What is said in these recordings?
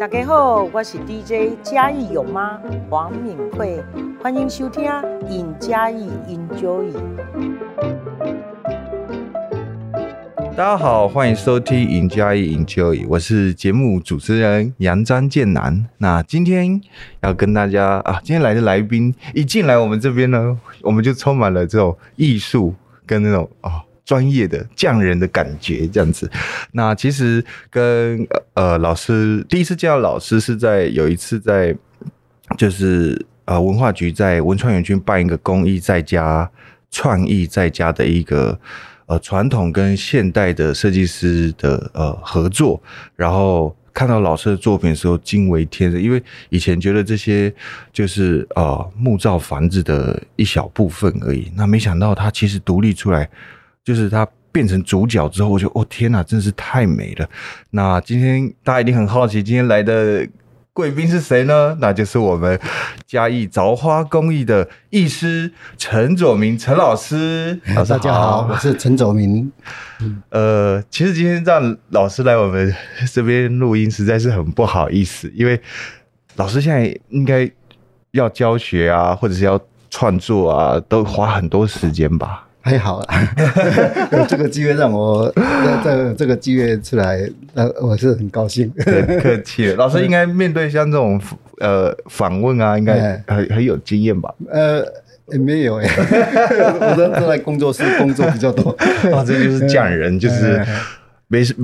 大家好，我是 DJ 嘉义有妈黄敏慧，欢迎收听《尹嘉义 Enjoy》。大家好，欢迎收听《尹嘉义 Enjoy》，我是节目主持人杨张建南。那今天要跟大家啊，今天来的来宾一进来我们这边呢，我们就充满了这种艺术跟那种啊。专业的匠人的感觉，这样子。那其实跟呃老师第一次见到老师是在有一次在，就是呃文化局在文创园区办一个公益在家创意在家的一个呃传统跟现代的设计师的呃合作，然后看到老师的作品的时候惊为天人，因为以前觉得这些就是呃木造房子的一小部分而已，那没想到他其实独立出来。就是他变成主角之后，我就哦天哪，真是太美了。那今天大家一定很好奇，今天来的贵宾是谁呢？那就是我们嘉义凿花工艺的艺师陈佐明陈老师。老师大家好，我是陈佐铭。呃，其实今天让老师来我们这边录音，实在是很不好意思，因为老师现在应该要教学啊，或者是要创作啊，都花很多时间吧。还好啦，有这个机会让我在这这个机会出来，呃，我是很高兴。客气了，老师应该面对像这种呃访问啊，应该很很有经验吧？呃，也没有哎，我都都在工作室工作比较多。啊，这就是匠人，就是没事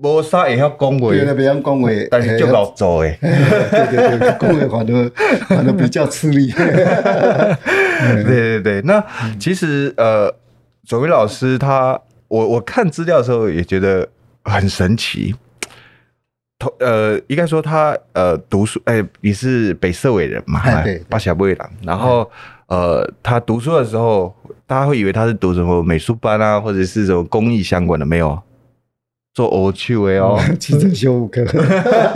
没啥也要恭维，别人恭维，但是就老走哎。对对对，恭维反正反正比较吃力。对对对，那其实呃，佐铭老师他，我我看资料的时候也觉得很神奇。同呃，应该说他呃读书，哎，你是北社伟人嘛？哎，对，八峡卫郎。然后呃，他读书的时候，大家会以为他是读什么美术班啊，或者是什么工艺相关的，没有，做欧趣味哦，汽车修护科。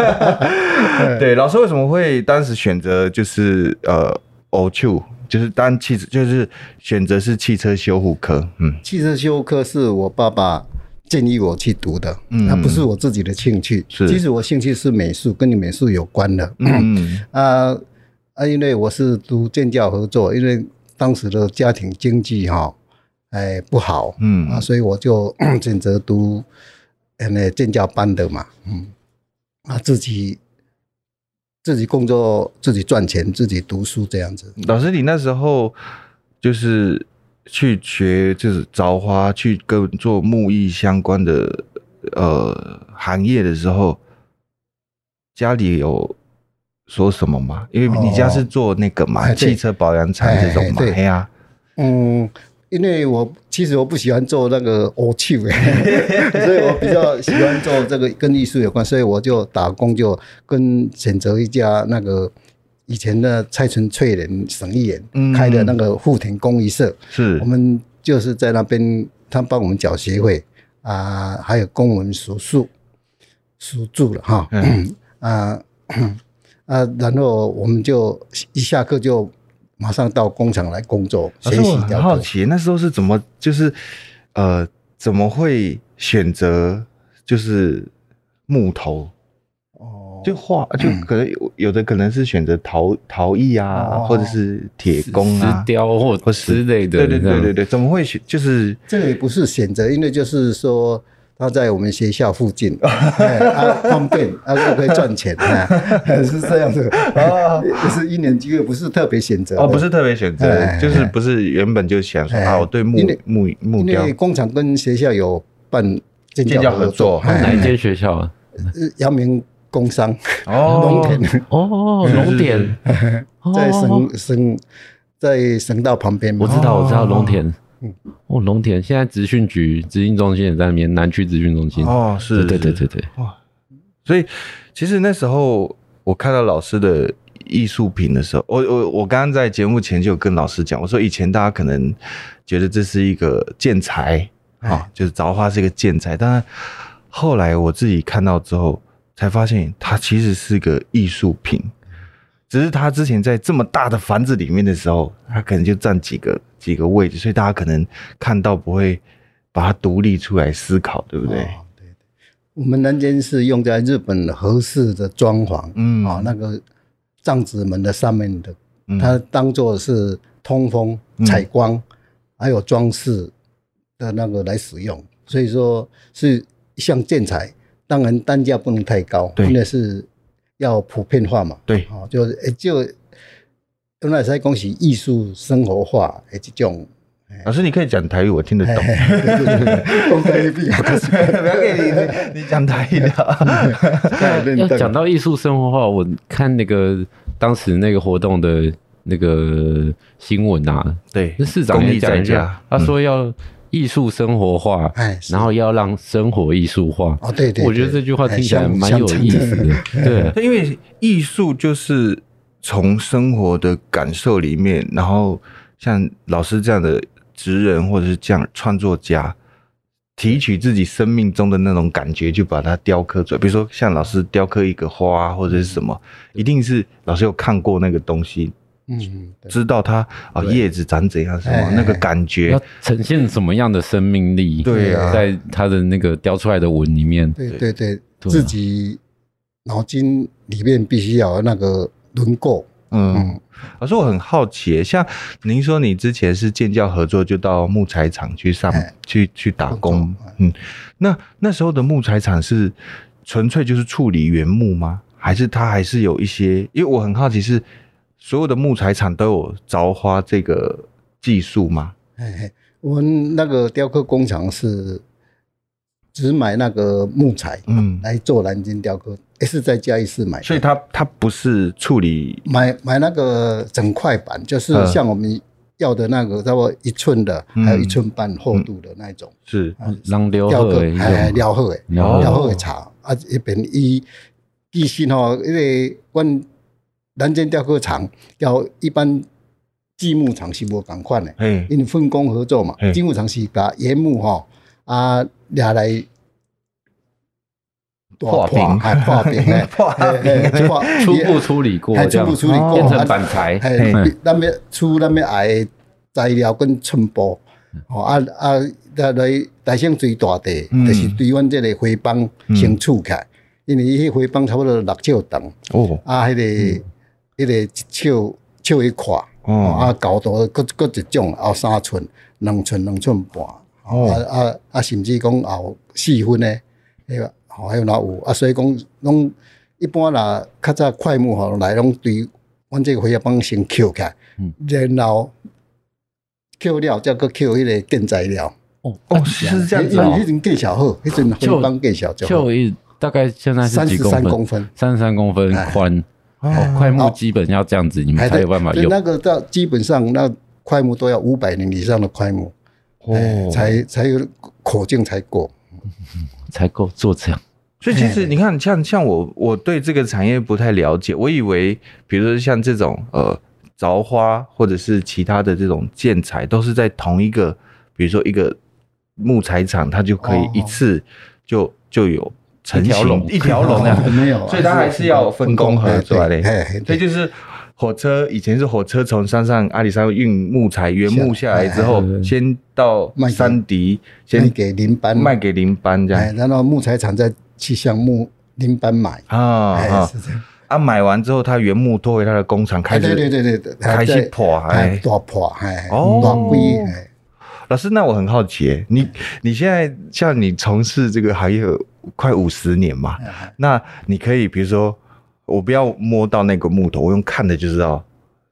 对，老师为什么会当时选择就是呃欧趣？就是当汽车，就是选择是汽车修护科。嗯，汽车修护科是我爸爸建议我去读的，嗯，那不是我自己的兴趣。是，其实我兴趣是美术，跟你美术有关的。嗯 啊啊，因为我是读建教合作，因为当时的家庭经济哈，哎不好，嗯啊，所以我就 选择读那建教班的嘛，嗯啊自己。自己工作，自己赚钱，自己读书这样子。老师，你那时候就是去学，就是凿花，去跟做木艺相关的呃行业的时候，家里有说什么吗？因为你家是做那个嘛，哦、汽车保养厂这种嘛，对呀，啊、嗯。因为我其实我不喜欢做那个欧气，所以我比较喜欢做这个跟艺术有关，所以我就打工就跟选择一家那个以前的蔡纯粹人省议员开的那个富田公益社，是。我们就是在那边，他帮我们缴学费啊，还有供我们食宿食住了哈，啊 啊，然后我们就一下课就。马上到工厂来工作学习。我很好奇，那时候是怎么就是呃怎么会选择就是木头？哦，就画就可能有有的可能是选择陶陶艺啊，或者是铁工啊、石雕或或之类的。对对对对对，怎么会选？就是这个也不是选择，因为就是说。他在我们学校附近，啊，方便，啊，又可以赚钱，是这样子，啊，就是一年机会，不是特别选择，哦，不是特别选择，就是不是原本就想说啊，我对木木木雕，因为工厂跟学校有办建教合作，哪一间学校啊？阳明工商，哦，农田，哦，农田，在省省在省道旁边，我知道，我知道农田。哦，龙田现在职训局职训中心也在那边，南区职训中心。哦，是，对对对对哇，所以其实那时候我看到老师的艺术品的时候，我我我刚刚在节目前就有跟老师讲，我说以前大家可能觉得这是一个建材啊，就是凿花是一个建材，但是后来我自己看到之后，才发现它其实是个艺术品。只是他之前在这么大的房子里面的时候，他可能就占几个几个位置，所以大家可能看到不会把它独立出来思考，对不对？哦、对，对。我们南间是用在日本和式的装潢，嗯。啊，那个障子门的上面的，嗯、它当做是通风、采光，嗯、还有装饰的那个来使用，所以说是一项建材，当然单价不能太高，对，因为是要普遍化嘛，对，哦，就就用来在恭喜艺术生活化诶这种。老师，你可以讲台语，我听得懂。不要给你，你讲台语的。要讲到艺术生活化，我看那个当时那个活动的那个新闻啊，对，市长也讲一下，他说要艺术生活化，哎然后要让生活艺术化。哦，对对，我觉得这句话听起来蛮有意思的。对，因为艺术就是从生活的感受里面，然后像老师这样的。职人或者是这样创作家，提取自己生命中的那种感觉，就把它雕刻出来。比如说，像老师雕刻一个花或者是什么，一定是老师有看过那个东西，嗯，知道它啊叶子长怎样，什么那个感觉，要呈现什么样的生命力？对啊，在它的那个雕出来的纹里面，对对。对，自己脑筋里面必须要有那个轮廓。嗯，老师，我很好奇，像您说你之前是建教合作，就到木材厂去上去去打工，嗯，那那时候的木材厂是纯粹就是处理原木吗？还是它还是有一些？因为我很好奇，是所有的木材厂都有凿花这个技术吗？哎，我们那个雕刻工厂是。只买那个木材，嗯，来做南京雕刻，也是在嘉义市买，所以它它不是处理买买那个整块板，就是像我们要的那个差不多一寸的，还有一寸半厚度的那种，是。让雕刻哎雕刻哎雕刻的茶啊，一边一地心哦，因为阮南京雕刻厂要一般积木厂是无共款的，嗯，因为分工合作嘛，积木厂是把原木吼。啊，拿来破平，还破平，破平，初步处理过，初步处理过，变成板材。那边出那边矮材料跟寸布，哦啊啊，来来来先最大的，就是对阮这个花帮先厝开，因为伊迄花帮差不多六尺长，哦，啊，迄个迄个一尺尺一块，哦，啊，高度各各一种，后三寸、两寸、两寸半。哦，啊啊啊，甚至讲后四分呢，迄个，吼，还有哪有啊？所以讲，拢一般啦，较早快木吼来拢对，阮这个花帮先捡起然后捡了再搁捡迄个建材料。哦哦，是这样子哦。迄阵计小好，迄阵花帮计小就好。就一大概现在是？三十三公分，三十三公分宽。哦，快木基本要这样子，你们才有办法用。那个到基本上，那快木都要五百年以上的快木。哦，才才有口径才够，才够做这样。所以其实你看，像像我，我对这个产业不太了解。我以为，比如说像这种呃凿花或者是其他的这种建材，都是在同一个，比如说一个木材厂，它就可以一次就就有成型一条龙啊，没有。所以它还是要分工合作的。所以就是。火车以前是火车从山上阿里山运木材原木下来之后，先到山底，先给林班卖给林班这样，然后木材厂再去向木林班买啊啊，啊买完之后，他原木拖回他的工厂开始，对对对对，开始破哎，大破哎，哦，老师，那我很好奇，你你现在像你从事这个行业快五十年嘛，那你可以比如说。我不要摸到那个木头，我用看的就知道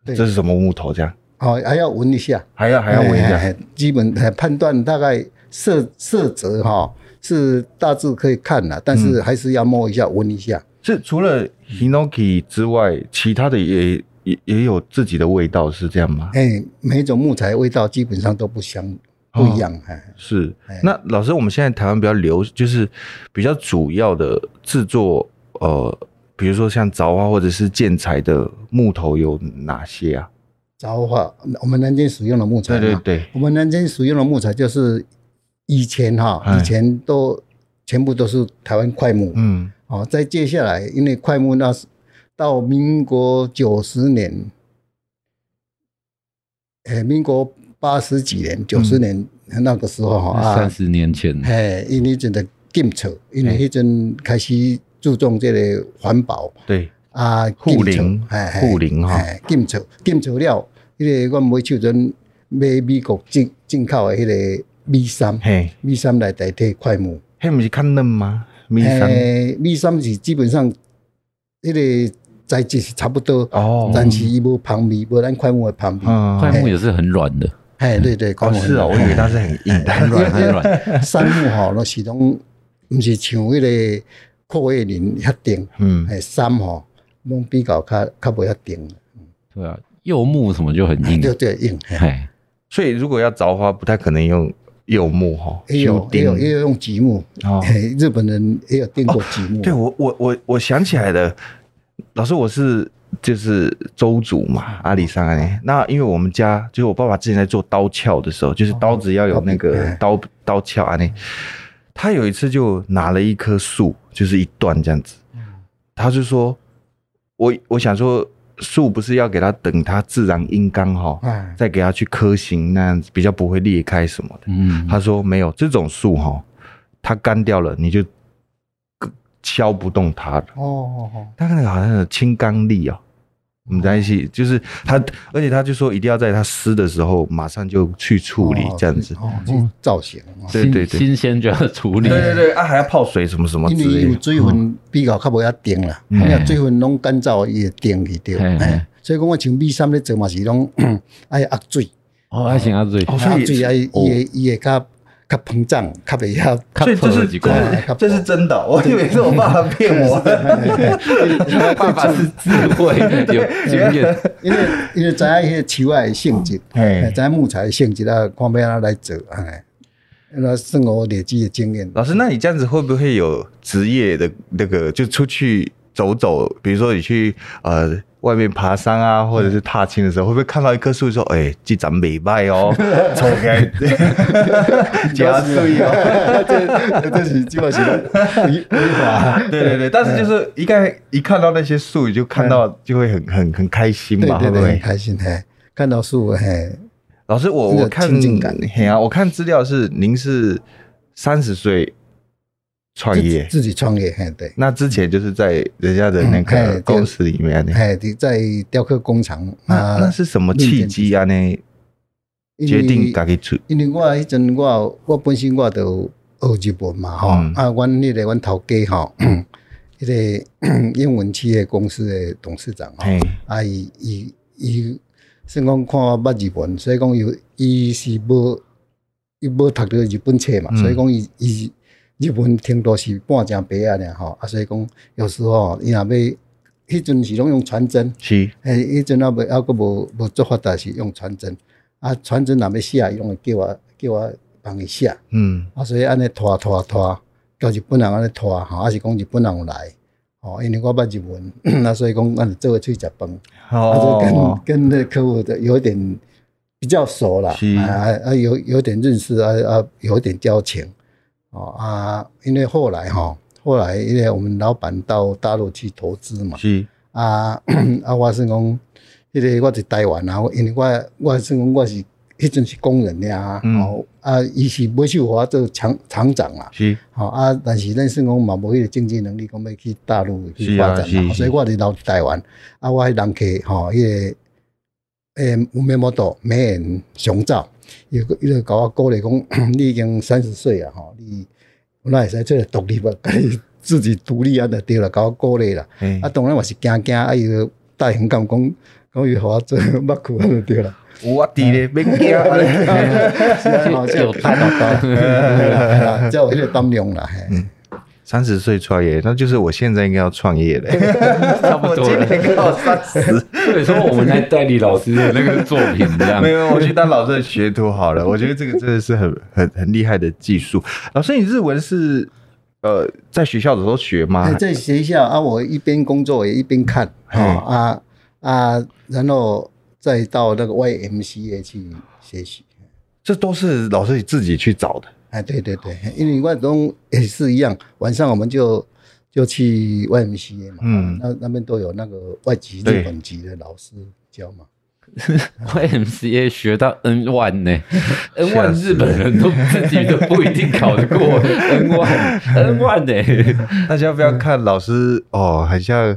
这是什么木头，这样。哦，还要闻一下，还要还要闻一下，基本判断大概色色泽哈是大致可以看了，但是还是要摸一下闻一下。是除了 Hinoki 之外，其他的也也也有自己的味道，是这样吗？哎，每一种木材味道基本上都不相不一样。哎，是。那老师，我们现在台湾比较流，就是比较主要的制作，呃。比如说像凿花或者是建材的木头有哪些啊？凿花，我们南京使用的木材，对对对，我们南京使用的木材就是以前哈，以前都全部都是台湾快木，嗯，哦，再接下来，因为快木那是到民国九十年，哎，民国八十几年、九十年那个时候哈，三十年前，哎，因为阵的。禁草，因为迄阵开始注重这个环保，对。啊，护林，护林哈，禁草，禁草了，迄个我买手阵买美国进进口的迄个米杉，米三来代替快木，迄不是较嫩吗？米三，米三是基本上迄个材质是差不多，哦，但是伊无香味，无咱快木的香味，快木也是很软的。哎，对对，哦是哦，我以为它是很硬，很软 很软。杉木吼，那是拢毋是像迄个阔叶林遐顶，嗯，哎，杉吼，拢比较较较袂遐顶。对啊，柚木什么就很硬，对对硬。哎，所以如果要凿花，不太可能用柚木哈，也有也有也有用榉木。哦，日本人也有钉过榉木。对我我我我想起来了，老师我是。就是周族嘛，阿里山哎，那因为我们家就是我爸爸之前在做刀鞘的时候，就是刀子要有那个刀刀鞘啊，那。他有一次就拿了一棵树，就是一段这样子，他就说，我我想说树不是要给他等它自然阴干哈，再给他去刻形那样子比较不会裂开什么的，嗯，他说没有这种树哈，它干掉了你就。敲不动它的。哦哦哦，它那个好像有轻钢力哦，我们在一起就是它，而且他就说一定要在它湿的时候马上就去处理这样子。哦，去造型，对对对，新鲜就要处理，对对对啊，还要泡水什么什么之类的，因为有水分比较较不要定了，你看水分拢干燥也定去掉，所以讲我像米杉咧做嘛是拢 爱压水。哦，爱先压水，压水爱伊伊会较。它膨胀，它比较，所以这是这是真的。我以为是我爸爸骗我，我爸爸是智慧有经验，因为因为知影迄个树仔性质，哎，知影木材的性质啊，看要安怎来做，哎，那是我累积的经验。老师，那你这样子会不会有职业的那个，就出去走走，比如说你去呃。外面爬山啊，或者是踏青的时候，会不会看到一棵树说：“哎，这长美败哦，抽开加水哦。” 这这是基本上违违法。对对对，但是就是一看一看到那些树，就看到就会很很很开心嘛，对对对，很开心嘿，看到树嘿。老师，我我看嘿啊，我看资料是您是三十岁。创业，自己创业，嘿，对。那之前就是在人家的那个公司里面，哎，在雕刻工厂啊。那是什么契机啊？呢？决定自己出？因为我迄阵我我本身我都学日本嘛，哈啊，阮迄个阮头家哈，迄 个 英文企业公司的董事长吼，啊，伊伊伊算讲看我捌日本，所以讲有伊是无伊无读到日本册嘛，所以讲伊伊。日文听多是半成白啊，俩吼。啊，所以讲有时候伊若要，迄阵是拢用传真，是，诶，迄阵啊未还阁无无做发达是用传真，啊，传真若要写，伊拢会叫我叫我帮伊写，嗯，啊，所以安尼拖拖拖，叫日本人安尼拖，吼，啊是讲日本人有来，哦，因为我捌日文，那 所以讲安尼做伙出去食饭，哦，跟跟那客户的有点比较熟啦，是，啊啊有有点认识，啊啊有点交情。哦啊，因为后来哈，后来因为我们老板到大陆去投资嘛，是。啊 啊，我是讲，迄个我是台湾啊，因为我我是讲我是迄阵是工人呀，哦啊，伊是买手华做厂厂长啊，是，好啊，但是咱是讲嘛无迄个经济能力，讲要去大陆去发展，所以我是留台湾，啊，我迄人客吼，迄个诶，有面膜多美颜熊照。伊个伊个甲我鼓励讲，你已经三十岁啊，吼，你我那会使出来独立自己独立啊，就对了，甲我鼓励啦。啊，当然我是惊惊，啊，伊个大雄讲讲讲伊互我做 捌去啊，就 对了。我伫咧，别惊，有担当，叫我迄个担量啦。三十岁创业，那就是我现在应该要创业了，差不多了。今年刚好三十，所以说我们在代理老师的那个作品这样。没有，我去当老师的学徒好了。我觉得这个真的是很很很厉害的技术。老师，你日文是呃在学校的时候学吗？在学校啊，我一边工作也一边看啊啊，然后再到那个 YMCA 去学习。这都是老师你自己去找的。哎，对对对，因为外东也是一样，晚上我们就就去 YMCA 嘛，嗯，那那边都有那个外籍日本籍的老师教嘛。YMCA 学到 N one 呢，N one 日本人都自己都不一定考得过 N one，N one 呢？大家不要看老师哦，好像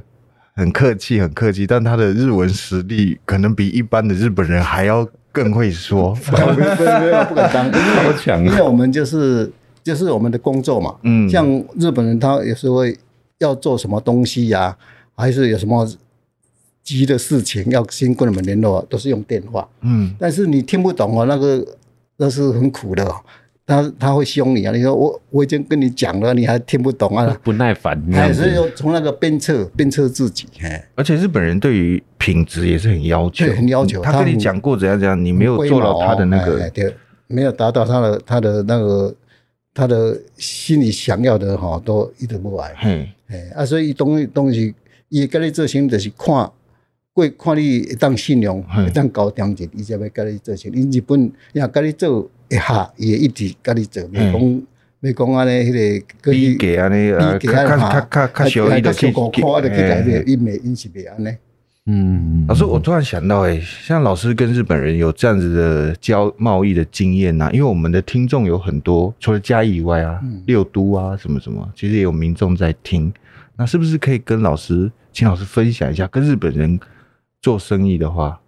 很客气，很客气，但他的日文实力可能比一般的日本人还要更会说。没有没有不敢当，好强，因为我们就是就是我们的工作嘛。嗯，像日本人他有时候会要做什么东西呀、啊，还是有什么。急的事情要先跟我们联络，都是用电话。嗯，但是你听不懂哦，那个那是很苦的。他他会凶你啊！你说我我已经跟你讲了，你还听不懂啊？不耐烦。哎，所以说从那个鞭策鞭策自己。哎，而且日本人对于品质也是很要求，很要求。他跟你讲过怎样怎样，你没有做到他的那个，对，没有达到他的他的那个他的心里想要的哈，都一直不来。嗯，哎啊，所以东西东西也跟你做生意就是看。过看你会当信用，会当高点子，伊才要跟你做生意。因日本也跟你做一下，伊会一直跟你做。袂讲袂讲安尼，迄个比价安尼，比价较较较较小，伊就去去改变，伊袂因是袂安尼。嗯，老师，我突然想到，诶，像老师跟日本人有这样子的交贸易的经验呐，因为我们的听众有很多，除了嘉义以外啊，六都啊，什么什么，其实也有民众在听。那是不是可以跟老师，请老师分享一下，跟日本人？做生意的话，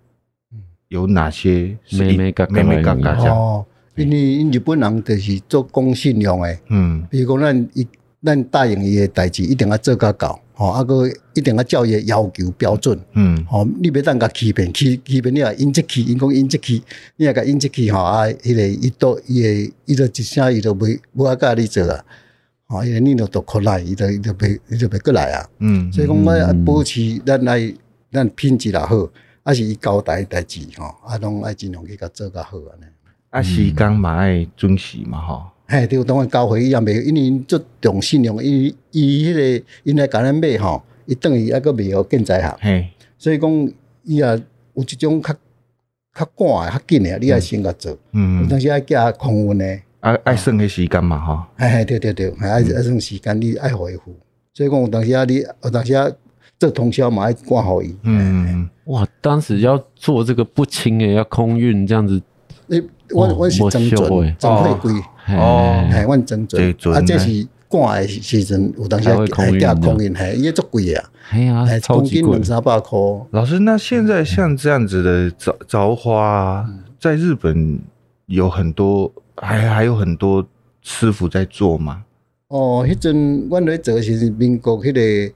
有哪些眉眉角角哦？因为日本人就是做讲信用诶，嗯，比如讲咱一咱答应伊诶代志，一定要做甲到，吼，啊个一定要照伊诶要求标准，嗯，吼，你别当甲欺骗，欺欺骗你啊，应即去，因讲应即去，你也甲应即去，吼啊，迄个伊都伊诶伊都一声伊都袂无爱甲你做啊，吼，因为你都都可来，伊都伊都袂伊就袂过来啊，嗯，所以讲我要保持咱来。咱品质也好，还是伊交代代志吼，啊，拢爱尽量去甲做较好安尼。啊，时间嘛爱准时嘛吼。嘿，对，当然交回伊也袂，因为因足重信用，伊伊迄个因来甲咱买吼，伊等于抑搁袂晓建材行。嘿，所以讲伊也有一种较较赶诶、较紧诶，你爱先甲做。嗯。有当时爱加空运诶，爱爱算迄时间嘛吼。嘿嘿，对对对，爱爱算时间，你爱回复。所以讲有当时啊，你有当时啊。做通宵嘛，爱挂好伊。嗯，哇，当时要做这个不轻诶，要空运这样子。诶，我我是整准，整会贵。哦，系，我整准。啊，这是赶诶时阵，有当时还加空运，嘿，也足贵啊。哎呀，超级贵，两三百块。老师，那现在像这样子的凿凿花，在日本有很多，还还有很多师傅在做吗？哦，迄阵阮咧做是民国迄个。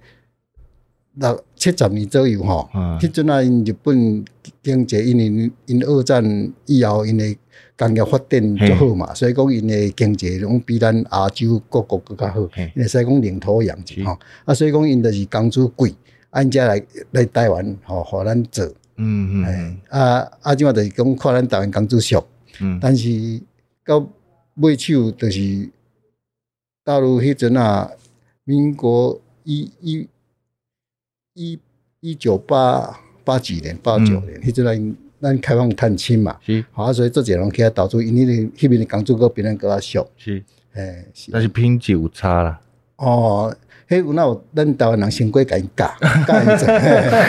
六七十年左右吼，迄阵啊，因日本经济因为因二战以后，因诶工业发展较好嘛，所以讲因诶经济拢比咱亚洲各国更较好，因使讲领土养殖吼，啊，所以讲因就是工资贵，按遮来来台湾吼，互咱做，嗯嗯，啊啊，即嘛就是讲看咱台湾工资俗，嗯，但是到尾手就是大陆迄阵啊，民国一一。一一九八八几年，八九年，迄阵咱咱开放探亲嘛，是，好，所以这几年起来导致因迄个迄边的工作个别人个较俗，是，诶，但是品质有差啦。哦，迄有那有咱台湾人先过甲因教，教因做，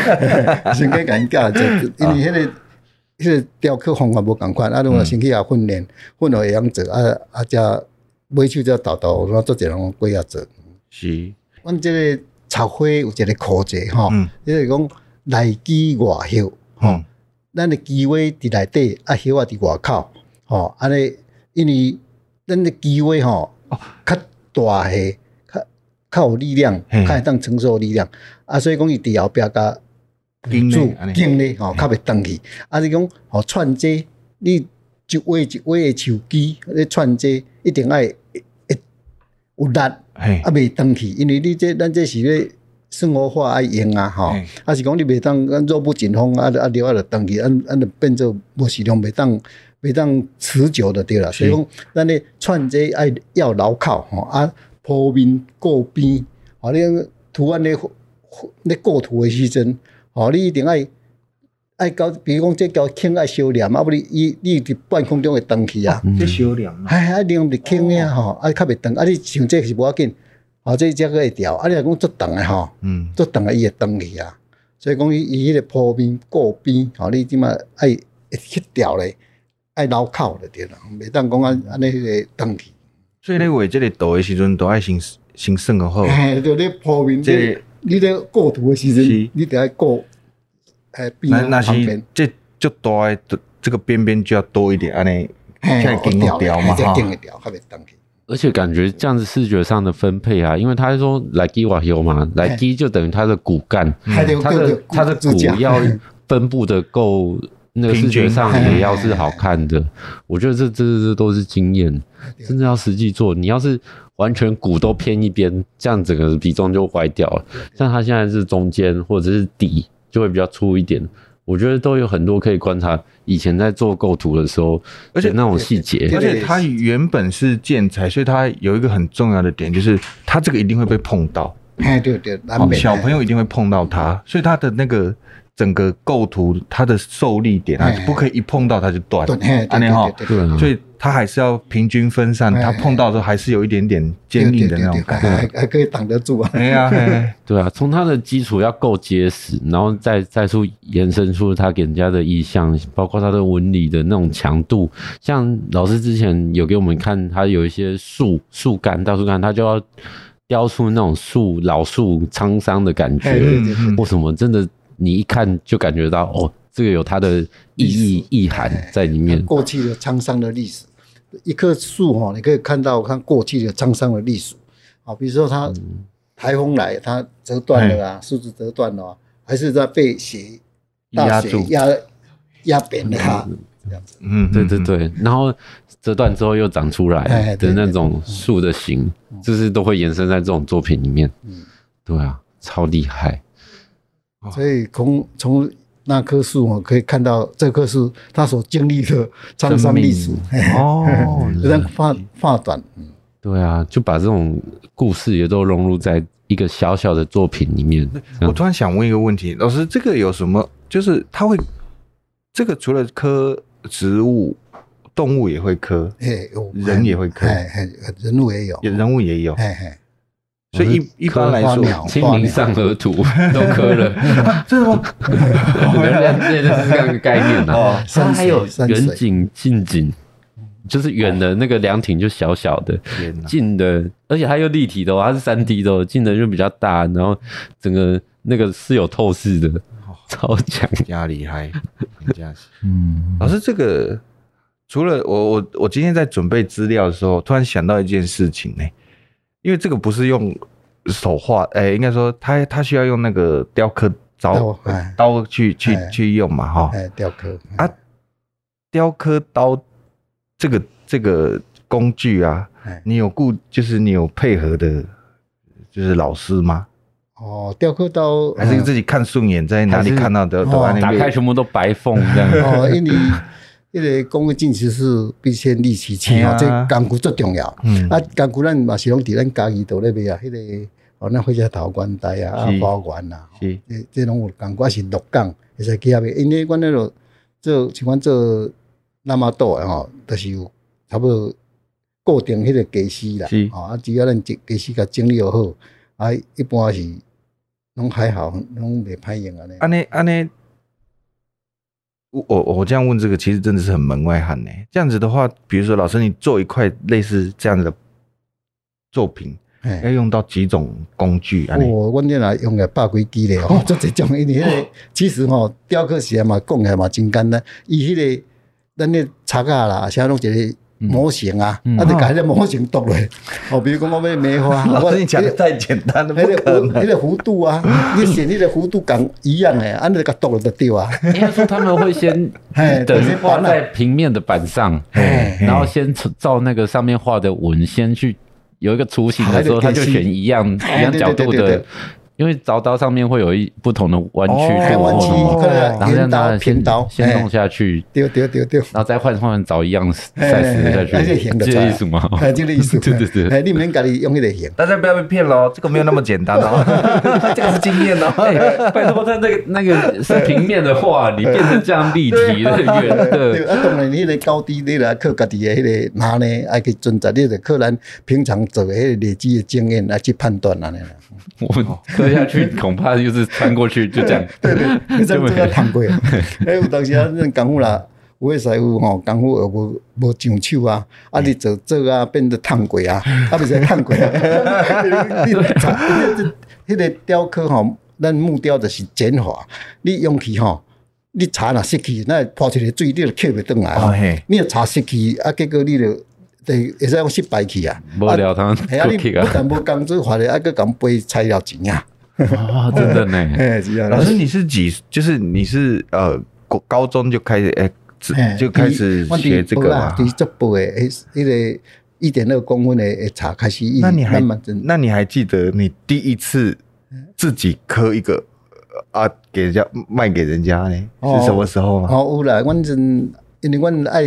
先过甲因教做，因为迄个迄个雕刻方法无共款，啊，如果先去遐训练，训练会晓做，啊啊，只买手只导导，我做这种过遐做，是，阮这个。插花有一个口诀吼，就是讲内机外 hiệu 吼，咱的机会伫内底，啊 hiệu 啊伫外口，吼，安尼，因为咱的机会吼较大个，较较有力量，较会当承受力量，啊，所以讲伊伫后壁甲顶住劲咧，吼，较袂断去。啊，你讲吼串接，你一位一位的树枝，你串接一定爱会有力。啊，袂断去，因为你这咱这是咧生活化爱用啊，吼，啊是讲你袂当咱弱不禁风啊啊，了啊就断去，啊啊就变做无适量，袂当袂当持久的对啦。所以讲，咱咧串这爱要牢靠，吼。啊铺面过边，啊你图案咧咧构图的时阵，吼你一定爱。爱搞，比如讲这交轻爱收敛，啊不你伊你伫半空中会断去啊，这收敛，哎啊，量伫轻呀吼，啊较袂断，啊你像这是无要紧，啊这这个会调，啊你若讲做长的吼，嗯，做长的伊会断去啊，所以讲伊伊迄个铺边过边，吼，你即马爱去调咧，爱牢靠就对啦，袂当讲安安尼迄个断去。所以咧画即个图的时阵，都爱先先算个好。哎，就你铺面这，你咧构图的时阵，你得爱过诶边旁边。这足大的，这个边边就要多一点，安尼才会定掉嘛哈。而且感觉这样子视觉上的分配啊，因为他是说来基瓦尤嘛，来基就等于它的骨干，它的它的骨要分布的够。那个视觉上也要是好看的，我觉得这这这都是经验，真的要实际做。你要是完全骨都偏一边，这样整个比重就歪掉了。像他现在是中间或者是底，就会比较粗一点。我觉得都有很多可以观察。以前在做构图的时候，而且那种细节，而且它原本是建材，所以它有一个很重要的点，就是它这个一定会被碰到。哎，对对，小朋友一定会碰到它，所以它的那个。整个构图它的受力点啊，不可以一碰到它就断，安尼哈，所以它还是要平均分散，它碰到的时候还是有一点点坚硬的那种感觉，还还可以挡得住啊。对啊，对啊，从它的基础要够结实，然后再再出延伸出它给人家的意象，包括它的纹理的那种强度。像老师之前有给我们看，它有一些树树干、大树干，它就要雕出那种树老树沧桑的感觉，为什么真的？你一看就感觉到哦，这个有它的意义意涵在里面。过去的沧桑的历史，一棵树哈，你可以看到看过去的沧桑的历史。啊，比如说它台风来，它折断了啊，树枝折断了，还是在被雪大雪压压扁了它，这样子。嗯，对对对。然后折断之后又长出来的那种树的形，就是都会延伸在这种作品里面。嗯，对啊，超厉害。所以从从那棵树我可以看到这棵树它所经历的沧桑历史。哦，这样发发展，对啊，就把这种故事也都融入在一个小小的作品里面。我突然想问一个问题，老师，这个有什么？就是它会这个除了科植物、动物也会刻，人也会刻，人物也有，人物也有，所以一一般来说，《清明上河图》都磕了，真的吗？原来这是这样一个概念呐。哦，它还有远景、近景，就是远的那个凉亭就小小的，近的，而且它又立体的，它是三 D 的，近的就比较大，然后整个那个是有透视的，超强，压厉害，嗯，老师，这个除了我，我我今天在准备资料的时候，突然想到一件事情呢。因为这个不是用手画，哎、欸，应该说他他需要用那个雕刻刀刀去去去用嘛，哈，雕刻啊，雕刻刀这个这个工具啊，你有顾就是你有配合的，就是老师吗？哦，雕刻刀还是自己看顺眼，在哪里看到的都按那打开全部都白缝这样。哦，因为。一个工艺进行是必先利其器哦，这工具最重要。嗯，啊，工具咱嘛是拢伫咱家己度咧卖啊，迄个哦，那火车头管台啊，啊，花环呐，是，这这拢有工具是鹿港，会使去遐卖。因为阮迄落做像阮做那么多诶吼，都是有差不多固定迄个技师啦。是，啊，只要咱技技师甲整理又好，啊，一般是拢还好，拢袂歹用安尼。安尼安尼。我我我这样问这个，其实真的是很门外汉呢。这样子的话，比如说老师，你做一块类似这样子的作品，要用到几种工具啊？我我原来用个百几支咧哦，就这种，因为迄个其实吼雕刻时嘛，讲起来嘛真简单，伊迄个咱咧插啊啦，啥拢一个。模型啊，啊，就改个模型读嘞。哦，比如讲我买梅花，老师你讲的太简单了，那个弧，那个弧度啊，你选那个弧度感一样诶，按那个读了就对 啊。应该说他们会先等画在平面的板上，然后先照那个上面画的纹，先去有一个雏形的时候，他就选一样一样角度的。因为凿刀上面会有一不同的弯曲，弯曲，然后让它偏刀先弄下去，丢丢丢丢，然后再换换凿一样 size 下去，这个意思吗？这个意思，对对对，哎，你们家里用一个型，大家不要被骗喽，这个没有那么简单哦，这个是经验哦。拜托，他那个那个是平面的话，你变成这样立体的圆的，啊，当然你那个高低你来靠家己的那个拿呢，还可以遵照你的客人平常做的那个累积的经验来去判断啊，我们可以。吃下去，恐怕就是穿过去就这样。对 对，你这这个烫过。哎，有当时啊，那功夫啦，有诶师傅吼，功夫学无无上手啊，啊，你做做啊，变得烫过啊，啊，不是烫过。你你查，迄个雕刻吼，咱木雕就是简化，你用去吼，你查若失去，那泼出来水，你就吸袂转来。你若查失去，啊，结果你就。对，会使讲失败去啊！无聊汤，系啊，你不但无工资发的，还佫讲赔材料钱啊！啊，真的呢！哎。老师，你是几？就是你是呃，高高中就开始哎，就开始学这个嘛？第一步诶，诶，那个一点二公分的诶茶开始。那你还那你还记得你第一次自己刻一个啊，给人家卖给人家呢？是什么时候吗？哦，有啦，反正因为阮爱。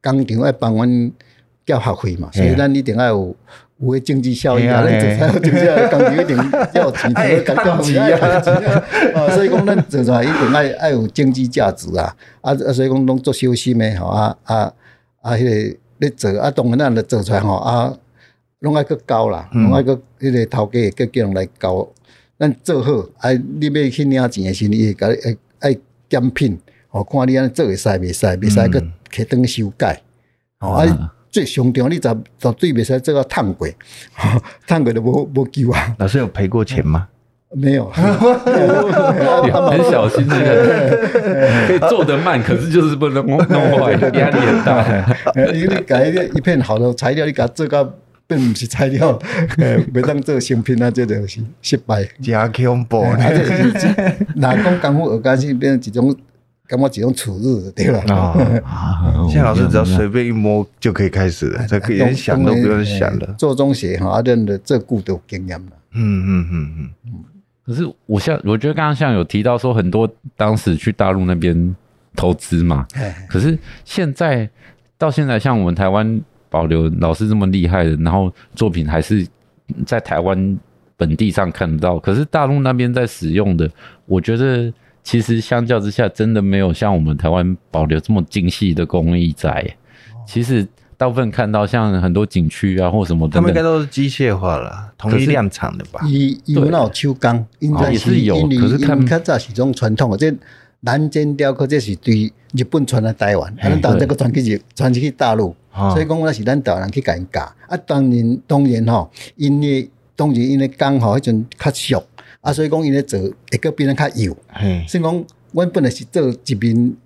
工厂爱帮阮交学费嘛，所以咱一定要有有个经济效益啊。咱做材料就是要工厂一定要有钱，才会交交钱啊。所以讲咱做出来一定爱爱有经济价值啊。啊啊，所以讲拢做小心诶吼啊啊啊，迄个咧做啊，当然咱咧做出来吼啊，拢爱搁交啦，拢爱搁迄个头家搁叫人来交。咱做好，啊，你要去领钱诶时，你会甲爱爱检品，吼，看你安尼做会使袂使，袂使搁。可以登修改，吼，啊，最上场你绝绝对袂使做到烫过，烫过都无无救啊！老师有赔过钱吗？没有，很小心那个，可以做得慢，可是就是不能弄坏，压力很大。因为你改一一片好的材料，你给它做到并不是材料，袂当做成品啊，这就是失败。加恐怖，哪讲功夫学家是变成一种。感觉只用处日对吧？啊，现在老师只要随便一摸就可以开始了，这可以连想都不用想了。做中学哈，认的这顾都有经验了。嗯嗯嗯嗯嗯。可是我像我觉得刚刚像有提到说很多当时去大陆那边投资嘛，可是现在到现在像我们台湾保留老师这么厉害的，然后作品还是在台湾本地上看得到，可是大陆那边在使用的，我觉得。其实相较之下，真的没有像我们台湾保留这么精细的工艺在。其实大部分看到像很多景区啊或什么的，他们应该都是机械化了，统一量产的吧？以有那种手工，应该是有，可是看较早是种传统的，这南京雕刻这是对日本传来台湾，咱到这个传去日传去大陆，所以讲那是咱台湾人去甲因教。啊，当然当然吼，因为当然因为刚好迄阵较俗。啊，所以讲伊咧做会个变得较幼，所以讲，阮本来是做一面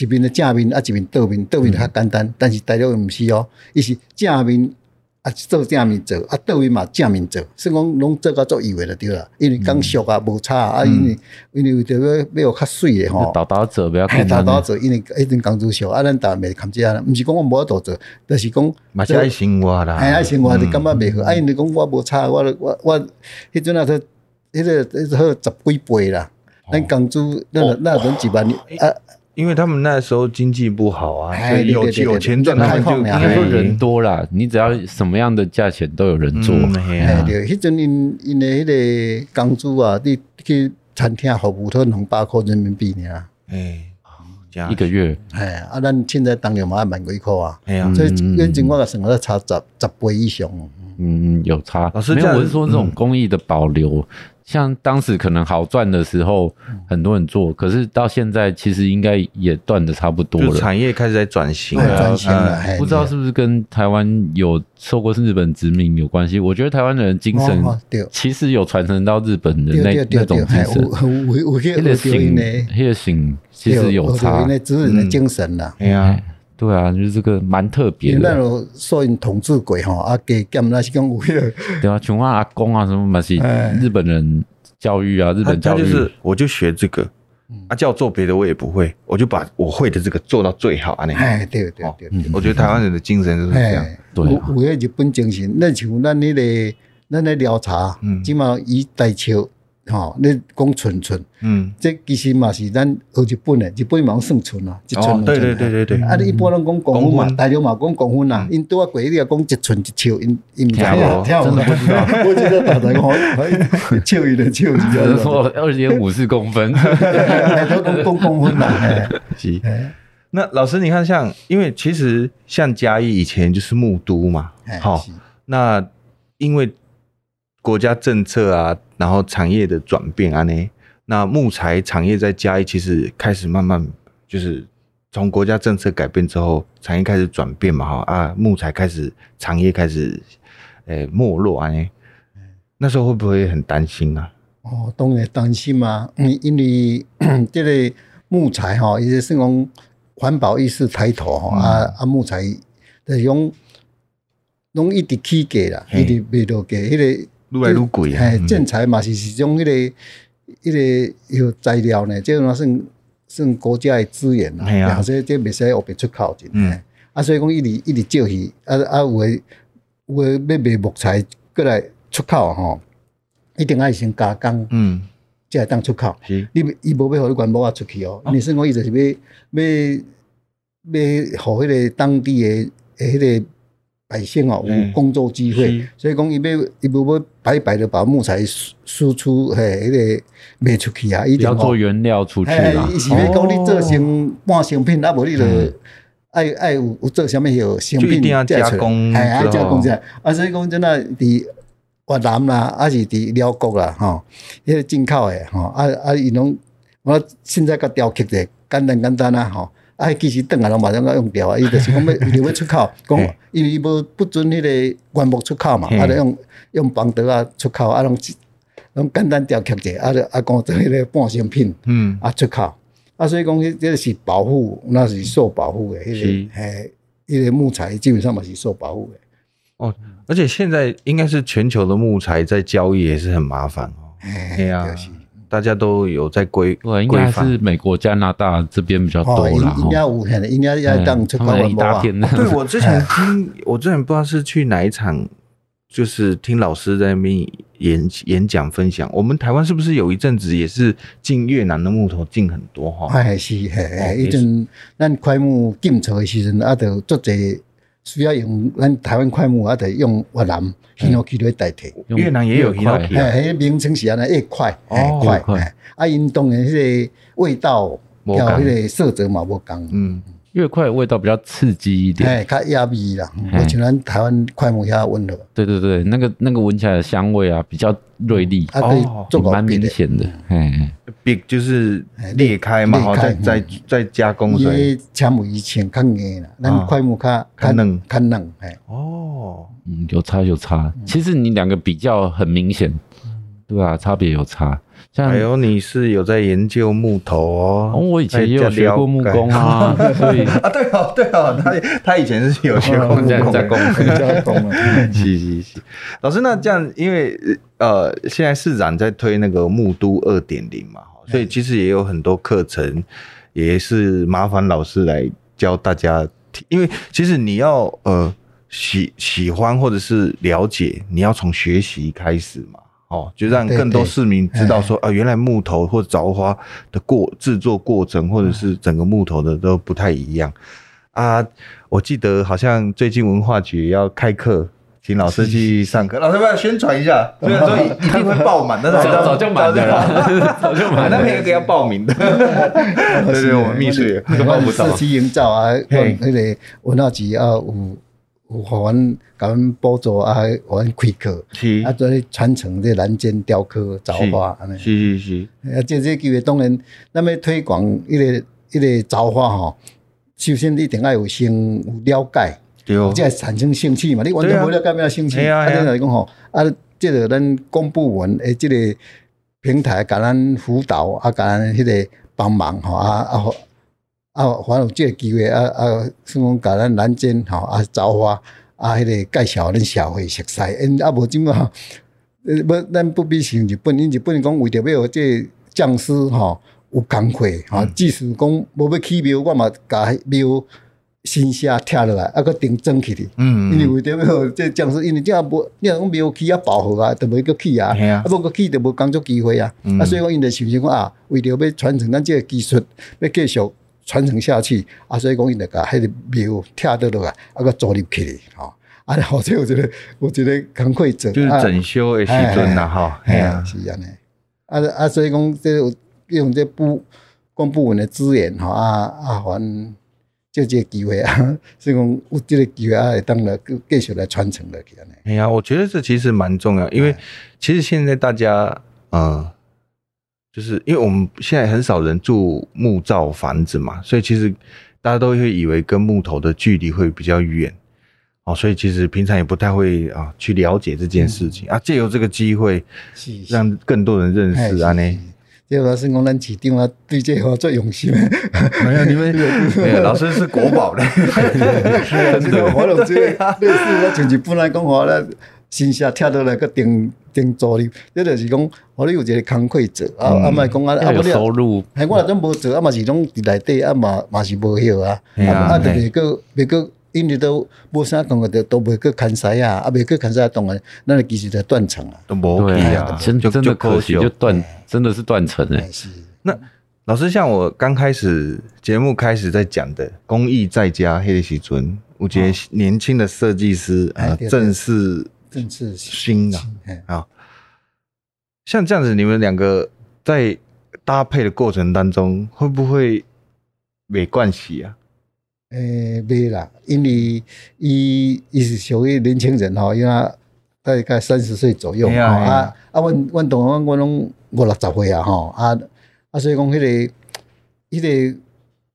一面的正面，啊一面倒面，倒面较简单，嗯、但是大陆毋是哦，伊是正面啊做正面做，啊倒面嘛正面做，所以讲拢做甲足幼诶就对啦，因为工熟啊无差啊，因为因为为着要要较水诶吼，倒倒做不要看倒倒做，因为迄阵工资少，啊咱逐袂看这样，毋是讲我无法度做，但是讲嘛是爱生活啦，爱生活就感觉袂好，啊因为讲我无差，我我我迄阵啊说。迄个迄个十几倍啦，咱工资那那种几万啊，因为他们那时候经济不好啊，所以有有钱赚，他们就应该说人多啦。你只要什么样的价钱都有人做。哎，对，迄阵因因为迄个工资啊，你去餐厅服务都两百块人民币呢。哎，一个月。哎，啊，咱现在当年嘛还万几块啊。哎呀，所以跟前我个生活差十十倍以上。嗯，有差。老师，没有，我是说这种工艺的保留。像当时可能好赚的时候，很多人做，可是到现在其实应该也断的差不多了。产业开始在转型了，转型了，不知道是不是跟台湾有受过日本殖民有关系？我觉得台湾人精神其实有传承到日本的那那种精神。那个心，那个心其实有差。那职人的精神了，哎呀。对啊，就是这个蛮特别的。那种受人统治过吼，啊，给他们那些讲有的。对啊，像我阿公啊什么嘛是日本人教育啊，日本教育。就是我就学这个，啊，叫我做别的我也不会，我就把我会的这个做到最好啊那。哎，对对对，我觉得台湾人的精神就是这样。对，有有日本精神，那像咱那个咱那调查，起码以代秋。吼，你讲寸寸，嗯，这其实嘛是咱学日本的，日本嘛算寸啊，一寸两寸。对对对对对。啊，你一般人讲公分嘛，大陆嘛讲公分啊，因拄啊过你啊讲一寸一尺，因因唔知啊，真的不知道。我觉得大家讲，尺一的尺，就是 说二点五四公分，都讲公公分啦。是。那老师，你看，像因为其实像嘉义以前就是木都嘛，好，那因为。国家政策啊，然后产业的转变啊呢，那木材产业在嘉义其实开始慢慢就是从国家政策改变之后，产业开始转变嘛哈啊，木材开始产业开始诶、欸、没落啊呢，那时候会不会很担心啊？哦，当然担心嘛，嗯，因为 这个木材哈，伊是讲环保意识抬头哈、嗯，啊啊木材的用。拢一直起价啦，一直卖落价，迄、那个愈来愈贵啊！哎，建材嘛是一种迄个迄个有材料呢，这种算算国家的资源啦。系啊，所以这未使后边出口真。嗯，啊，所以讲一直一直照去，啊啊有诶有诶要卖木材过来出口吼，一定爱先加工，嗯，才会当出口。是，你伊无要互你原木啊出去哦，你算讲伊就是要要要互迄个当地诶诶迄个。百姓哦，有工作机会，所以讲伊要伊不要白白的把木材输输出，嘿，迄个卖出去啊，一定要做原料出去啦。伊是要讲你做成半成品，啊无你就爱爱有有做啥物有成品加工，哎，爱加工者。啊，所以讲真呐，伫越南啦，还是伫寮国啦，吼，迄个进口诶，吼，啊啊伊拢我现在甲雕刻者简单简单啊，吼。啊，其实等下拢马上个用掉啊！伊就是讲要要要出口，讲因为伊无不准迄个原木出口嘛，啊，就用用绑德啊出口啊，拢拢简单雕刻者，啊，就啊讲做迄个半成品，嗯，啊出口，啊，所以讲迄这个是保护，那是受保护的，迄个嘿，迄个木材基本上嘛是受保护的。哦，而且现在应该是全球的木材在交易也是很麻烦哦。对啊。大家都有在规，对，应该是美国、加拿大这边比较多啦。应该有，应该要当出口一大片。对，我之前听，我之前不知道是去哪一场，就是听老师在那边演演讲分享。我们台湾是不是有一阵子也是进越南的木头进很多哈？哎是，哎，一阵咱桧木进潮的时阵，啊，就做这需要用咱台湾快木，啊，得用越南。希诺基来代替，越南也有希诺基，迄名称是安尼，越快，越快，啊，因当然迄个味道，还有迄个色泽嘛无共，嗯，越快的味道比较刺激一点，哎，它压味啦，我像咱台湾快木遐温和，对对对，那个那个闻起来的香味啊，比较锐利，哦，蛮明显的，哎，big 就是裂开嘛，然后再再再加工，所以纤维以前较硬啦，咱快木较较嫩，较嫩，哎，哦。嗯，有差有差，其实你两个比较很明显，对吧？差别有差。像还有你是有在研究木头哦，我以前也有学过木工啊，所以啊，对哦，对哦，他他以前是有学过木工加工加工，是是是。老师，那这样，因为呃，现在市长在推那个木都二点零嘛，所以其实也有很多课程，也是麻烦老师来教大家，因为其实你要呃。喜喜欢或者是了解，你要从学习开始嘛，哦，就让更多市民知道说，啊，原来木头或者凿花的过制作过程，或者是整个木头的都不太一样。啊。我记得好像最近文化局要开课，请老师去上课，老师不要宣传一下，虽然说一定会爆满，但是早就满了，早就满，那边有个要报名的，对对，我们秘书也报不到。社区营造啊，那个文化局要有。有互阮甲阮补助啊，互阮开课，是啊，做咧传承这蓝尖雕刻凿花安尼。是是是，啊，这这机会当然，咱要推广迄个迄个凿花吼，首先你一定要有先有了解，对哦，才会产生兴趣嘛。你完全无了解，没有兴趣。啊，你，来讲吼，啊，即个咱公部门诶，即个平台甲咱辅导啊，甲咱迄个帮忙吼啊啊。啊，反正这个机会啊啊，算讲甲咱南京吼啊，凿花啊，迄个介绍咱社会熟悉，因啊无怎么，呃不，咱不必像日本，因日本讲为着要这匠师吼有工课吼，即使讲无要起庙，我嘛甲庙新写拆落来，啊搁钉装起哩。嗯，因为为着要这匠师，因为这样无，你若讲庙起啊饱和啊，就袂搁起啊，啊无搁起就无工作机会啊。啊，所以讲因着想想讲啊，为着要传承咱这个技术，要继续。传承下去啊，所以讲伊那个迄个庙拆倒落来，啊个租入去吼，啊，好像我觉得，我觉得工课做就是整修的时阵呐，哈，系啊，是安尼，啊啊，所以讲这用这部公部门的资源吼，啊啊，还借这个机会啊，所以讲有这个机会啊，会当来继继续来传承落去安尼。哎呀，我觉得这其实蛮重要，因为其实现在大家呃，就是因为我们现在很少人住木造房子嘛，所以其实大家都会以为跟木头的距离会比较远。哦，所以其实平常也不太会啊去了解这件事情啊，借由这个机会，让更多人认识啊呢。这个老师讲，咱市长啊，对这个最用心。没有，你们 没有，老师是国宝的。真的，我都觉得类似我像日本来讲话咧，新下跳到来个订订座哩，这就是讲，我你有一个工课做啊，啊嘛讲啊，啊有收入。哎，我若都无做，啊嘛是拢伫内底，啊嘛嘛是无晓啊，啊特别个别个。因为都无啥动个，都都袂去看西啊，啊袂去看西动个，那个其实在断层啊，都无去啊，真真的可惜，就断，真的是断层哎。那老师，像我刚开始节目开始在讲的公益在家黑的时阵，我觉得年轻的设计师啊，正是正是新啊啊，像这样子，你们两个在搭配的过程当中，会不会没关系啊？诶，袂啦，因为伊伊是属于年轻人吼，因为大概三十岁左右，啊啊，阮阮同阮我拢五六十岁啊，吼啊啊，所以讲迄个迄个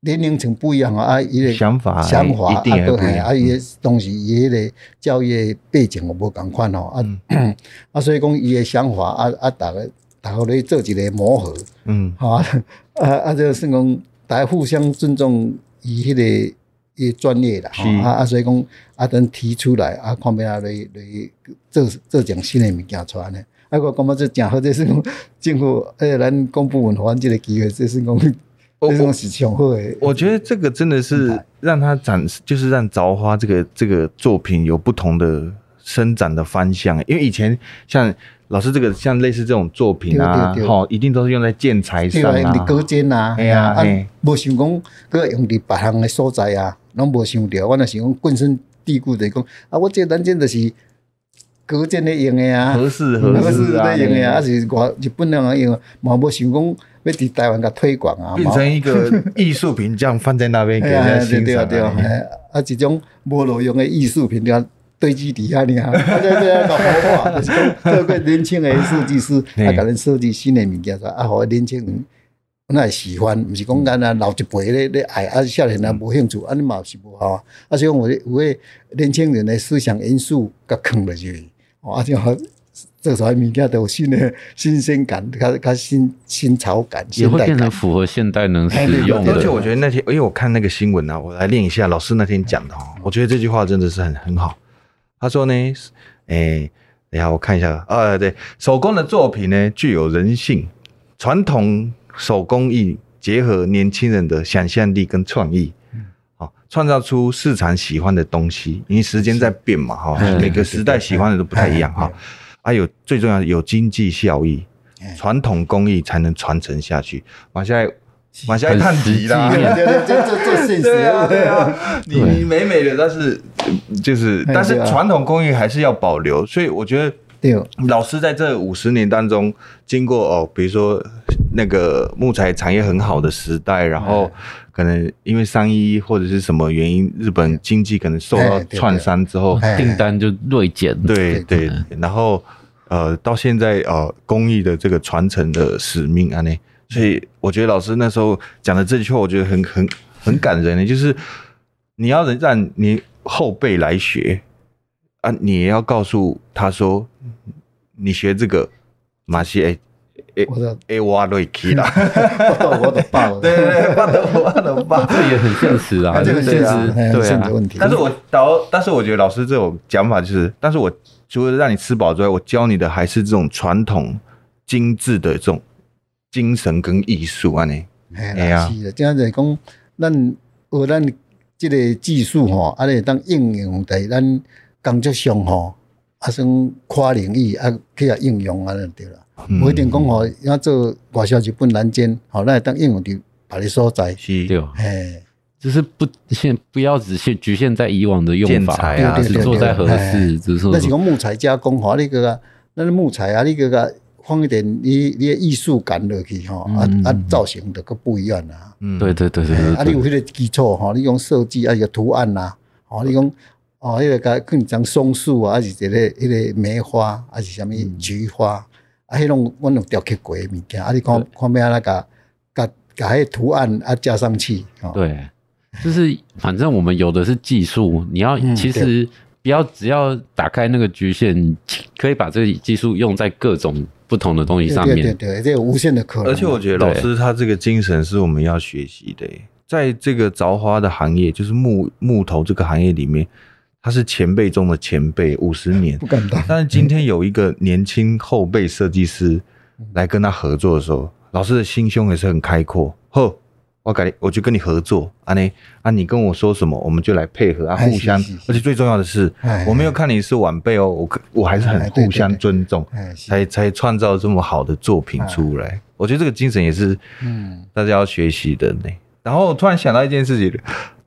年龄层不一样啊，啊，伊个想法想法啊，都系啊，伊个当时伊迄个教育背景我无共款哦，啊 啊，所以讲伊个想法啊啊，大家大家咧做一个磨合，嗯，好啊啊啊，就算讲大家互相尊重，伊迄个。伊专业啦，吼啊啊，所以讲啊，等提出来啊，看要啊来来做做种新诶物件出来呢。啊，我感觉这正好，这是讲政府诶，咱公部门还这个机会，这是讲这种是上好诶。我觉得这个真的是让他展示，就是让凿花这个这个作品有不同的生长的方向。因为以前像老师这个像类似这种作品啊，吼，一定都是用在建材上啊，用伫隔间啊，哎呀，啊，无想讲搁用伫别项的所在啊。拢无想着，我若是讲根深蒂固的讲，啊，我这咱这就是隔间咧用的啊，合适合适咧用的啊，啊是外日本人用，嘛无想讲要伫台湾甲推广啊，变成一个艺术品这样放在那边给人家欣赏。对啊，一种无路用的艺术品，就堆积底下，你 啊，对对，搞活化，就是讲做个年轻的设计师，啊，甲人设计新的物件，啊，互年轻人。那会喜欢，毋是讲咱啊老一辈咧咧爱，啊少年人无兴趣，啊你嘛是无好啊。啊所以讲有有诶年轻人诶思想因素甲藏落去，啊就好做出来物件都有新的新鲜感，它它新新潮感，也会变成符合现代人使用的。而且我觉得那天，因为我看那个新闻啊，我来念一下老师那天讲的哦，我觉得这句话真的是很很好。他说呢，哎、欸，等下我看一下啊，对，手工的作品呢具有人性传统。手工艺结合年轻人的想象力跟创意，好创造出市场喜欢的东西。因为时间在变嘛，哈，每个时代喜欢的都不太一样哈。还有最重要的有经济效益，传统工艺才能传承下去。往下，往下探题啦，对对对，这这现实，对啊，你你美美的，但是就是，但是传统工艺还是要保留。所以我觉得。对，老师在这五十年当中，经过哦，比如说那个木材产业很好的时代，然后可能因为商业或者是什么原因，日本经济可能受到创伤之后，订单就锐减。对对，然后呃，到现在呃，工艺的这个传承的使命啊，那，所以我觉得老师那时候讲的这句话，我觉得很很很感人的，就是你要让你后辈来学。啊，你也要告诉他说，你学这个马西诶诶诶挖瑞奇啦，我懂我懂爸，对对对，我懂我懂爸，这也很现实啊，这个现实。对啊。但是我导，但是我觉得老师这种讲法就是，但是我除了让你吃饱之外，我教你的还是这种传统精致的这种精神跟艺术啊，你。哎呀，是的，这样子讲，咱有咱这个技术吼，啊，你当应用在咱。工作上吼，啊，算跨领域啊，去啊应用啊，就对啦。不一定讲吼，要做外销日本南京，好，那当应用伫别的所在。是，对，哎，就是不限，不要只限局限在以往的用法啊，只做在合适，只是。那是讲木材加工吼，那个，那个木材啊，那个个放一点你你的艺术感落去吼，啊啊造型的个不一样啊。嗯，对对对对对。啊，你有迄个基础吼，你用设计啊，一个图案呐，哦，你讲哦，迄个甲更像松树啊，还是一个迄个梅花，还是啥物菊花，啊，迄种我拢雕刻过诶物件，啊，你看看咩啊，甲甲甲迄图案啊加上去。对，就是反正我们有的是技术，你要其实。不要只要打开那个局限，可以把这个技术用在各种不同的东西上面。对对对，这有无限的可能。而且我觉得老师他这个精神是我们要学习的。在这个凿花的行业，就是木木头这个行业里面，他是前辈中的前辈，五十年。不敢当。但是今天有一个年轻后辈设计师来跟他合作的时候，老师的心胸也是很开阔。呵。我改，我就跟你合作，啊你啊，你跟我说什么，我们就来配合啊，互相。而且最重要的是，我没有看你是晚辈哦，我我还是很互相尊重，才才创造这么好的作品出来。我觉得这个精神也是，嗯，大家要学习的呢。然后我突然想到一件事情，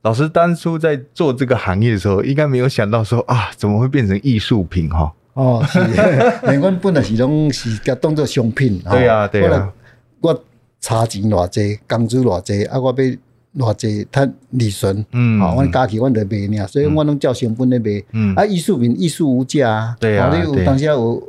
老师当初在做这个行业的时候，应该没有想到说啊，怎么会变成艺术品哈？哦，是，因为本来是拢是甲当做商品。对啊，对啊，我。差钱偌济，工资偌济，啊，我要偌济，他利润，嗯，好，阮家己阮就卖尔，所以我拢照成本咧卖，嗯，啊，艺术品艺术无价，对啊，你有当时有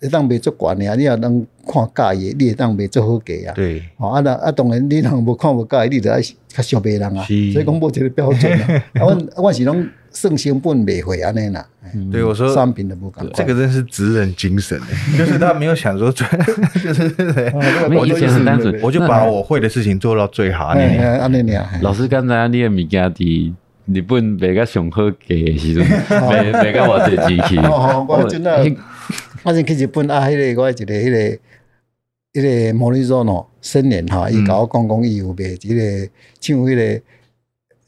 会当卖足悬诶，你也能看价嘅，你会当卖足好价啊，对，啊，那啊，当然你若无看无价，你就爱较俗卖人啊，所以讲无一个标准啊，阮阮是拢。算成本卖回安尼啦，对我说，商品的不敢。这个真是职人精神，就是他没有想说赚，就是我以前很单纯，我就把我会的事情做到最好。安尼。安尼老师刚才你的物件伫日本卖个上好价的时阵，卖卖个我最支持。我真的，我先去日本啊，迄个我一个迄个迄个莫里佐诺新年哈，伊甲我讲讲伊有卖一个唱迄个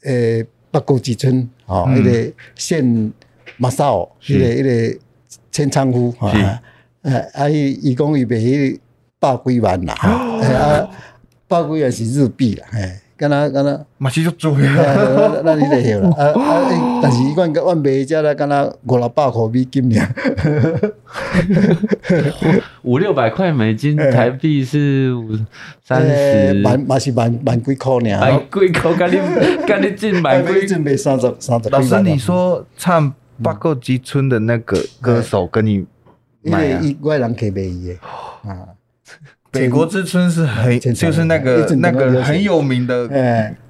诶。北国之春，吼，迄个现马少，迄个迄个千仓夫，哈，诶，啊，伊伊讲伊卖迄百几万啦，啊，百几万是日币啦，嘿。敢若敢若，嘛是足做呀，咱你就晓啦。啊啊，但是伊阮阮卖遮啦，敢若五六百块美金尔，五六百块美金，台币是三十万，嘛是万万几块尔。万几块，甲你甲你进万几，进卖三十三十。老师，你说唱《八国之春》的那个歌手跟你买啊？伊外人客卖伊的啊。北国之春是很，就是那个那个很有名的，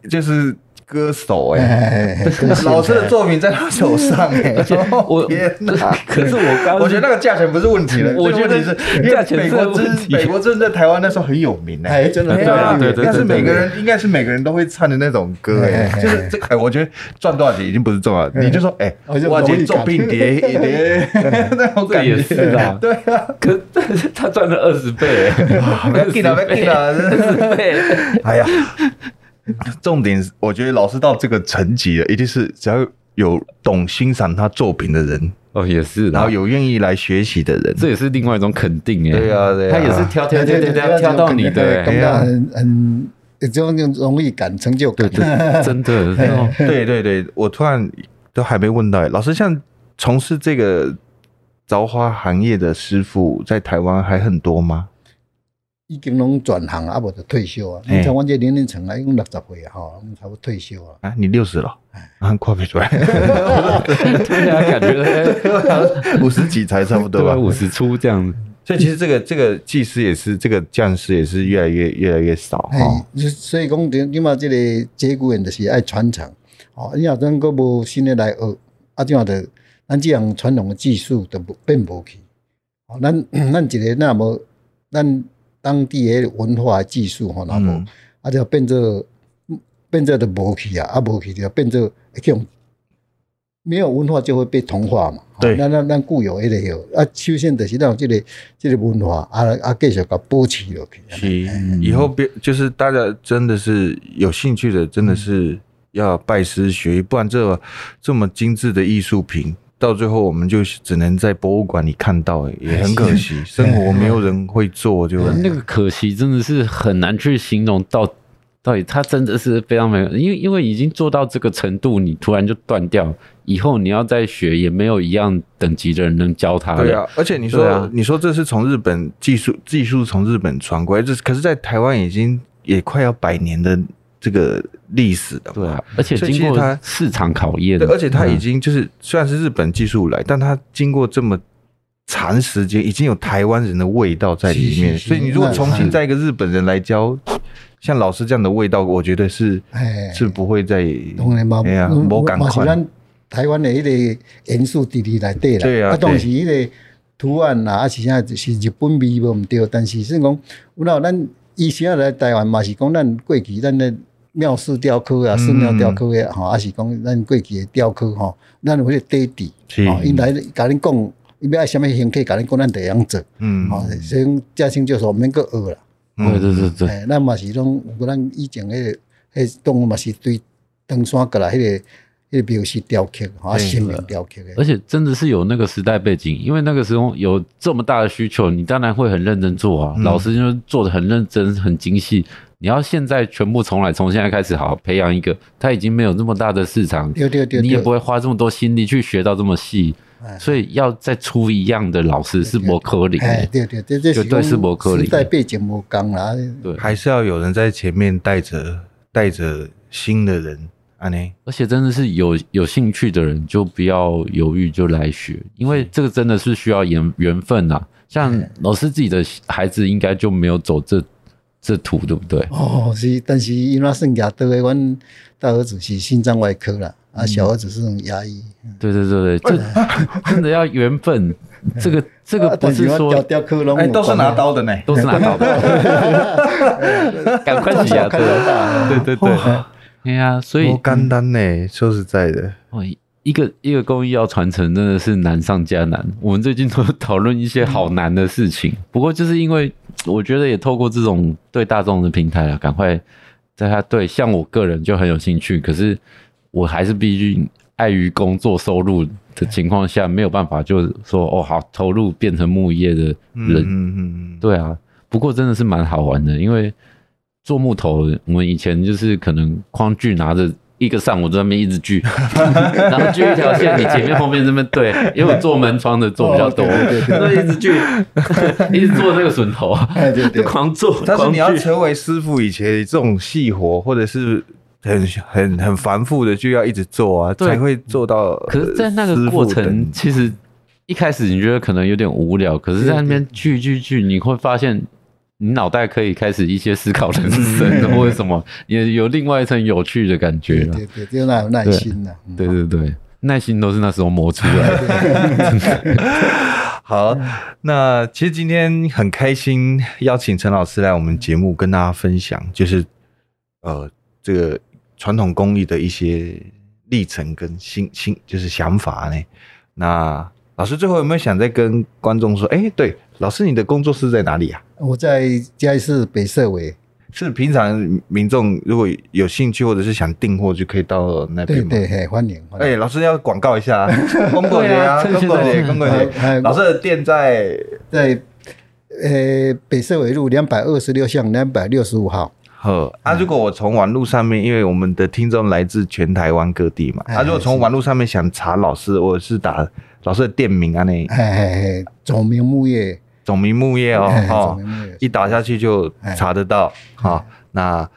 就是歌手哎，老师的作品在他手上哎，我天哪！可是我刚，我觉得那个价钱不是问题了，我觉得是价钱是问题。北国之春在台湾那时候很有名哎，真的，对对对，应该是每个人应该是每个人都会唱的那种歌哎，就是这个哎，我觉得赚多少钱已经不是重要，你就说哎，我今做并叠一叠，那种感觉。是啊，对啊，可是他赚了二十倍。哎。没给了，没给了，真是。哎呀，重点，我觉得老师到这个层级了，一定是只要有懂欣赏他作品的人哦，也是，然后有愿意来学习的人，这也是另外一种肯定哎。对啊，对啊，他也是挑挑挑挑挑挑到你的，很很这种荣誉感、成就感，真的，对对对，我突然都还没问到，老师像从事这个凿花行业的师傅，在台湾还很多吗？已经拢转行啊，无就退休啊。你像我这年龄层啊，已经六十岁啊，哈，差不多退休啊。啊，你六十了，啊，看不出来。对啊，感觉五十几才差不多吧，五十出这样子。所以其实这个这个技师也是，这个匠师也是越来越越来越少哈。所以讲，点点嘛，这个节骨眼就是爱传承。哦，你若真个无新的来学，啊，这样的咱这样传统的技术都变无去。哦，咱 咱一个那么咱。当地的文化技术吼，然后啊就变做变做的无去啊，啊无去就变做一种没有文化就会被同化嘛。对，那那那固有一个有啊，修宪的是让这个这个文化啊啊继续搞保持落去。是，以后别就是大家真的是有兴趣的，真的是要拜师学艺，不然这这么精致的艺术品。到最后，我们就只能在博物馆里看到，也很可惜。生活没有人会做，就那个可惜真的是很难去形容到到底他真的是非常没有，因为因为已经做到这个程度，你突然就断掉，以后你要再学，也没有一样等级的人能教他。对啊，而且你说、啊、你说这是从日本技术技术从日本传过来，这可是在台湾已经也快要百年的这个历史的。对啊，而且经过它市场考验，对，而且它已经就是虽然是日本技术来，但它经过这么。长时间已经有台湾人的味道在里面，所以你如果重新再一个日本人来教，像老师这样的味道，我觉得是是不会再哎呀，我赶快。台湾的一个元素滴滴来对了，对啊，当时一个图案啊，啊是现在是日本味无唔对，但是是讲，有那咱以前来台湾嘛是讲咱过去咱的庙寺雕刻啊，寺庙雕刻的吼，还是讲咱过去的雕刻吼，咱有迄个底底，吼，因来甲恁讲。因要爱什么形体？甲恁讲，咱得样做。嗯，好，所以嘉兴就说免搁学啦。对对对对。哎，那嘛是拢，有咱以前迄个，迄动物嘛是对登山过来，迄个，迄个标识雕刻，啊，生命雕刻的。而且真的是有那个时代背景，因为那个时候有这么大的需求，你当然会很认真做啊。老师就做的很认真，很精细。你要现在全部重来，从现在开始好好培养一个，他已经没有那么大的市场，对对对，你也不会花这么多心力去学到这么细。所以要再出一样的老师是不可能，哎，对对对，绝对。时代背景不刚啦，对，还是要有人在前面带着带着新的人，而且真的是有有兴趣的人，就不要犹豫，就来学，因为这个真的是需要缘缘分呐。像老师自己的孩子，应该就没有走这这途，对不对？哦，是，但是因为剩下的，我大儿子是心脏外科了。啊，小儿子是种牙医。对对对对，这真的要缘分。这个这个不是说雕刻龙，哎，都是拿刀的呢，都是拿刀的。赶快洗牙，对对对。哎呀，所以不简单呢，说实在的，哦，一个一个工艺要传承，真的是难上加难。我们最近都讨论一些好难的事情，不过就是因为我觉得也透过这种对大众的平台啊，赶快在他对像我个人就很有兴趣，可是。我还是毕竟碍于工作收入的情况下，没有办法，就是说哦，好投入变成木业的人。嗯嗯，对啊。不过真的是蛮好玩的，因为做木头，我们以前就是可能框锯拿着一个上午在那边一直锯，然后锯一条线，你前面后面这边对，因为我做门窗的做比较多，那一直锯，一直做这个榫头，就狂做。但是你要成为师傅，以前这种细活或者是。很很很繁复的，就要一直做啊，才会做到。可是，在那个过程，其实一开始你觉得可能有点无聊，可是在那边锯锯锯，你会发现你脑袋可以开始一些思考人生或者什么，也有另外一层有趣的感觉了。对对，就那有耐心的。对对对，耐心都是那时候磨出来的。好，那其实今天很开心邀请陈老师来我们节目跟大家分享，就是呃这个。传统工艺的一些历程跟新新就是想法呢？那老师最后有没有想再跟观众说？哎、欸，对，老师你的工作室在哪里啊？我在嘉义市北社围。是平常民众如果有兴趣或者是想订货，就可以到那边。对对，嘿，欢迎。哎、欸，老师要广告一下，公过节啊，公过节，公过节。老师的店在在呃北社围路两百二十六巷两百六十五号。好啊！如果我从网络上面，因为我们的听众来自全台湾各地嘛，啊，如果从网络上面想查老师，我是打老师的店名啊，那，嘿嘿嘿，总名木业，总名木业哦，哦，一打下去就查得到，好，那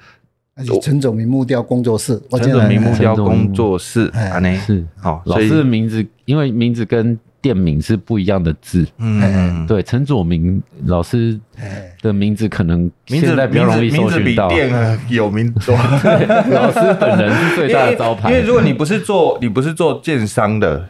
陈总名木雕工作室，陈总名木雕工作室啊，那是。好，老师的名字，因为名字跟。店名是不一样的字，嗯，对，陈左明老师的名字可能现在比较容易搜寻到，名字比店有名多。老师本人是最大的招牌，因为如果你不是做你不是做建商的，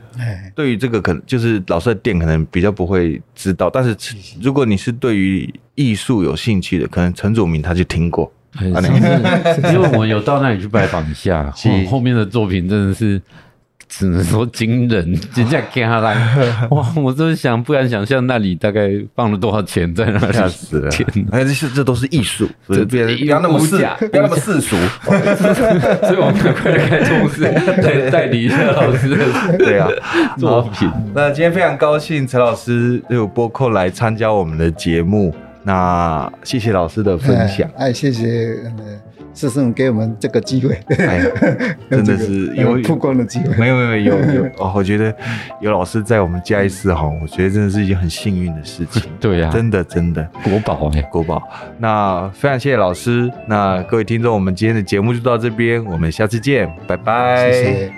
对于这个可能就是老师的店可能比较不会知道，但是如果你是对于艺术有兴趣的，可能陈左明他就听过，因为我们有到那里去拜访一下，后面的作品真的是。只能说惊人，人家给他来 哇！我真的想不敢想象那里大概放了多少钱在那里，吓死了！天哪，哎，这是这都是艺术，不要那么世，不要那么世俗。所以我们快来开工室，代代理一下老师的对啊作品。那今天非常高兴陈老师有拨空来参加我们的节目，那谢谢老师的分享，哎，谢谢师兄给我们这个机会，哎、真的是有曝光的机会。没有没有有有 哦，我觉得有老师在我们嘉义市哈，我觉得真的是一件很幸运的事情。对呀、啊，真的真的国宝哎，国宝。那非常谢谢老师，那各位听众，我们今天的节目就到这边，我们下次见，拜拜。谢谢。